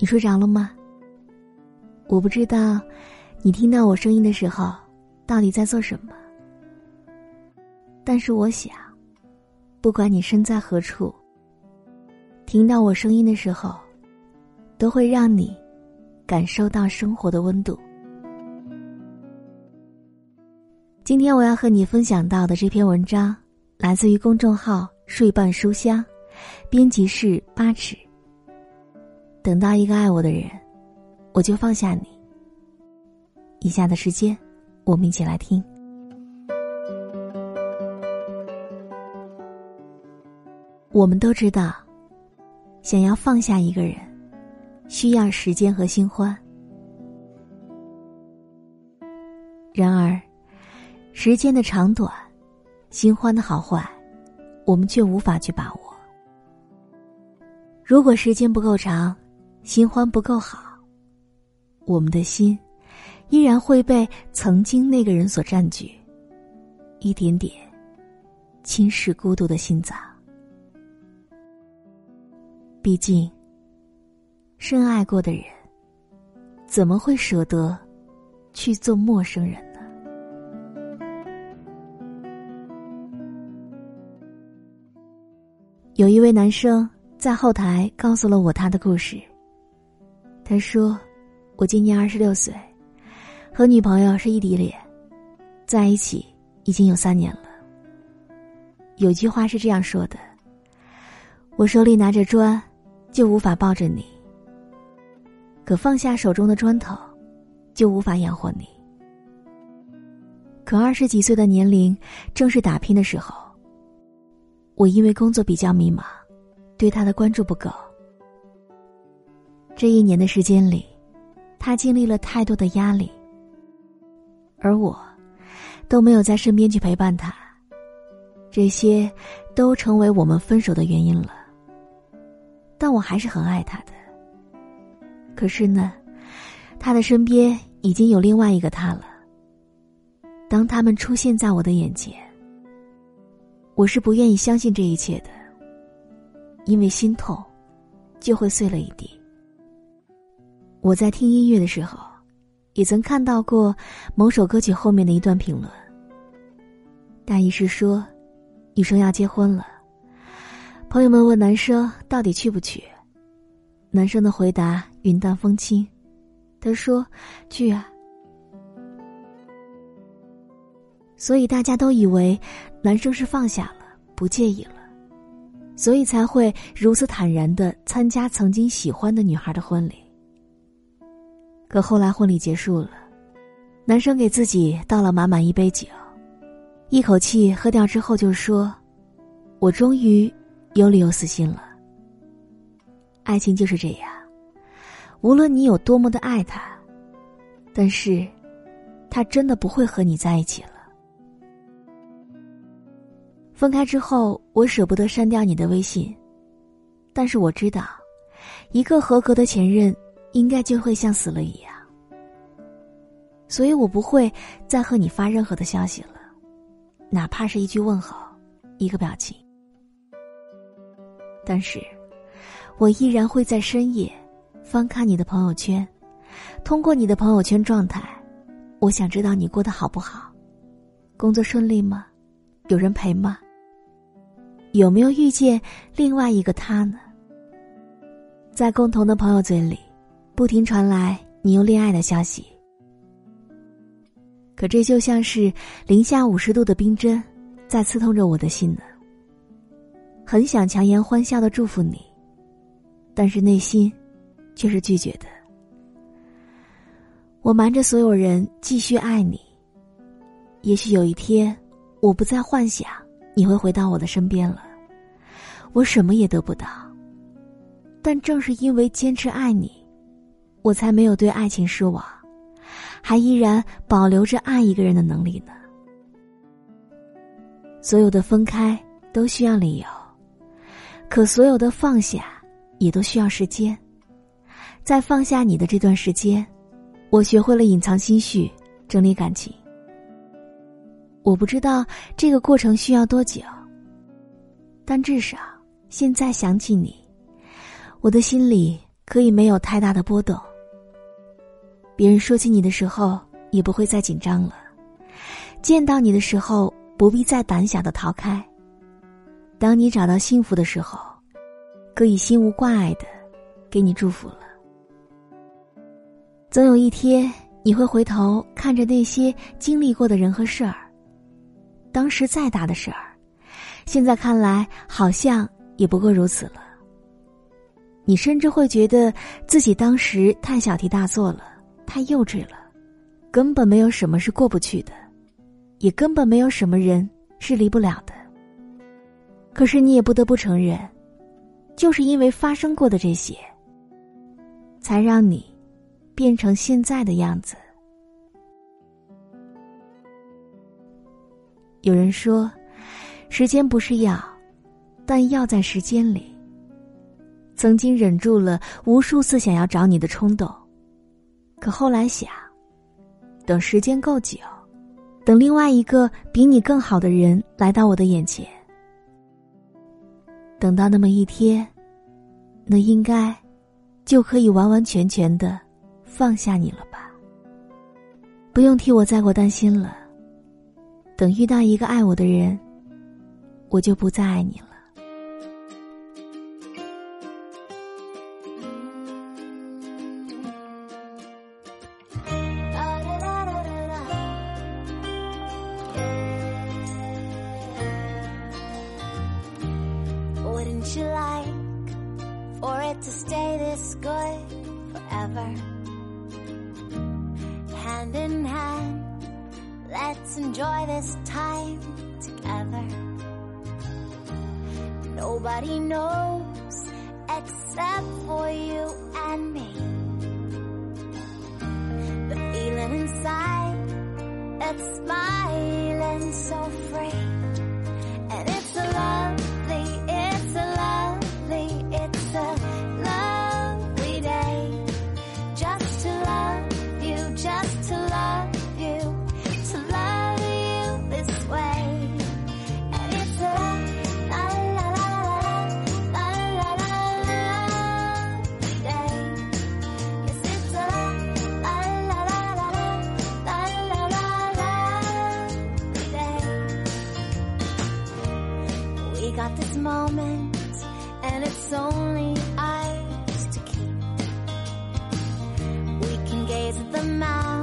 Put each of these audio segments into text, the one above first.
你睡着了吗？我不知道，你听到我声音的时候，到底在做什么。但是我想，不管你身在何处，听到我声音的时候，都会让你感受到生活的温度。今天我要和你分享到的这篇文章，来自于公众号“睡伴书香”，编辑是八尺。等到一个爱我的人，我就放下你。以下的时间，我们一起来听。我们都知道，想要放下一个人，需要时间和新欢。然而，时间的长短，新欢的好坏，我们却无法去把握。如果时间不够长，新欢不够好，我们的心依然会被曾经那个人所占据，一点点侵蚀孤独的心脏。毕竟，深爱过的人，怎么会舍得去做陌生人呢？有一位男生在后台告诉了我他的故事。他说：“我今年二十六岁，和女朋友是异地恋，在一起已经有三年了。有句话是这样说的：我手里拿着砖，就无法抱着你；可放下手中的砖头，就无法养活你。可二十几岁的年龄，正是打拼的时候。”我因为工作比较迷茫，对他的关注不够。这一年的时间里，他经历了太多的压力，而我都没有在身边去陪伴他。这些都成为我们分手的原因了。但我还是很爱他的。可是呢，他的身边已经有另外一个他了。当他们出现在我的眼前。我是不愿意相信这一切的，因为心痛，就会碎了一地。我在听音乐的时候，也曾看到过某首歌曲后面的一段评论，大意是说，女生要结婚了，朋友们问男生到底去不去，男生的回答云淡风轻，他说去啊。所以大家都以为男生是放下了，不介意了，所以才会如此坦然的参加曾经喜欢的女孩的婚礼。可后来婚礼结束了，男生给自己倒了满满一杯酒，一口气喝掉之后就说：“我终于有理由死心了。”爱情就是这样，无论你有多么的爱他，但是，他真的不会和你在一起了。分开之后，我舍不得删掉你的微信，但是我知道，一个合格的前任应该就会像死了一样，所以我不会再和你发任何的消息了，哪怕是一句问候，一个表情。但是，我依然会在深夜翻看你的朋友圈，通过你的朋友圈状态，我想知道你过得好不好，工作顺利吗？有人陪吗？有没有遇见另外一个他呢？在共同的朋友嘴里，不停传来你又恋爱的消息。可这就像是零下五十度的冰针，在刺痛着我的心呢。很想强颜欢笑的祝福你，但是内心却是拒绝的。我瞒着所有人继续爱你。也许有一天，我不再幻想。你会回到我的身边了，我什么也得不到。但正是因为坚持爱你，我才没有对爱情失望，还依然保留着爱一个人的能力呢。所有的分开都需要理由，可所有的放下也都需要时间。在放下你的这段时间，我学会了隐藏心绪，整理感情。我不知道这个过程需要多久，但至少现在想起你，我的心里可以没有太大的波动。别人说起你的时候，也不会再紧张了；见到你的时候，不必再胆小的逃开。当你找到幸福的时候，可以心无挂碍的给你祝福了。总有一天，你会回头看着那些经历过的人和事儿，当时再大的事儿，现在看来好像也不过如此了。你甚至会觉得自己当时太小题大做了，太幼稚了，根本没有什么是过不去的，也根本没有什么人是离不了的。可是你也不得不承认，就是因为发生过的这些，才让你变成现在的样子。有人说，时间不是药，但药在时间里。曾经忍住了无数次想要找你的冲动，可后来想，等时间够久，等另外一个比你更好的人来到我的眼前。等到那么一天，那应该就可以完完全全的放下你了吧？不用替我再过担心了。等遇到一个爱我的人，我就不再爱你了。To stay this good forever. Hand in hand, let's enjoy this time together. Nobody knows except for you and me. The feeling inside that's smiling so free. Got this moment, and it's only ours to keep. We can gaze at the mountains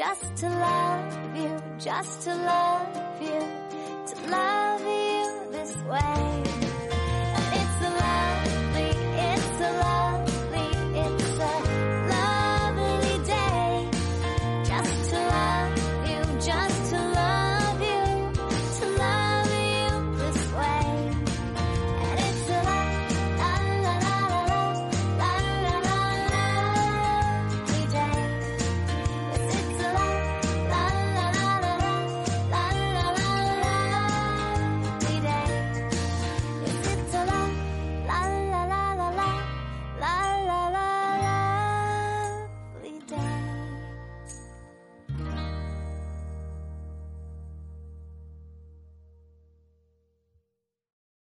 Just to love you, just to love you, to love you this way.